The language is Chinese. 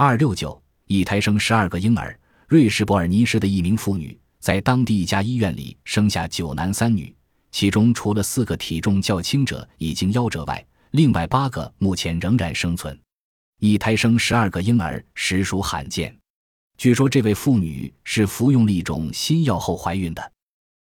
二六九一胎生十二个婴儿瑞士伯尔尼市的一名妇女在当地一家医院里生下九男三女其中除了四个体重较轻者已经夭折外另外八个目前仍然生存。一胎生十二个婴儿实属罕见。据说这位妇女是服用了一种新药后怀孕的。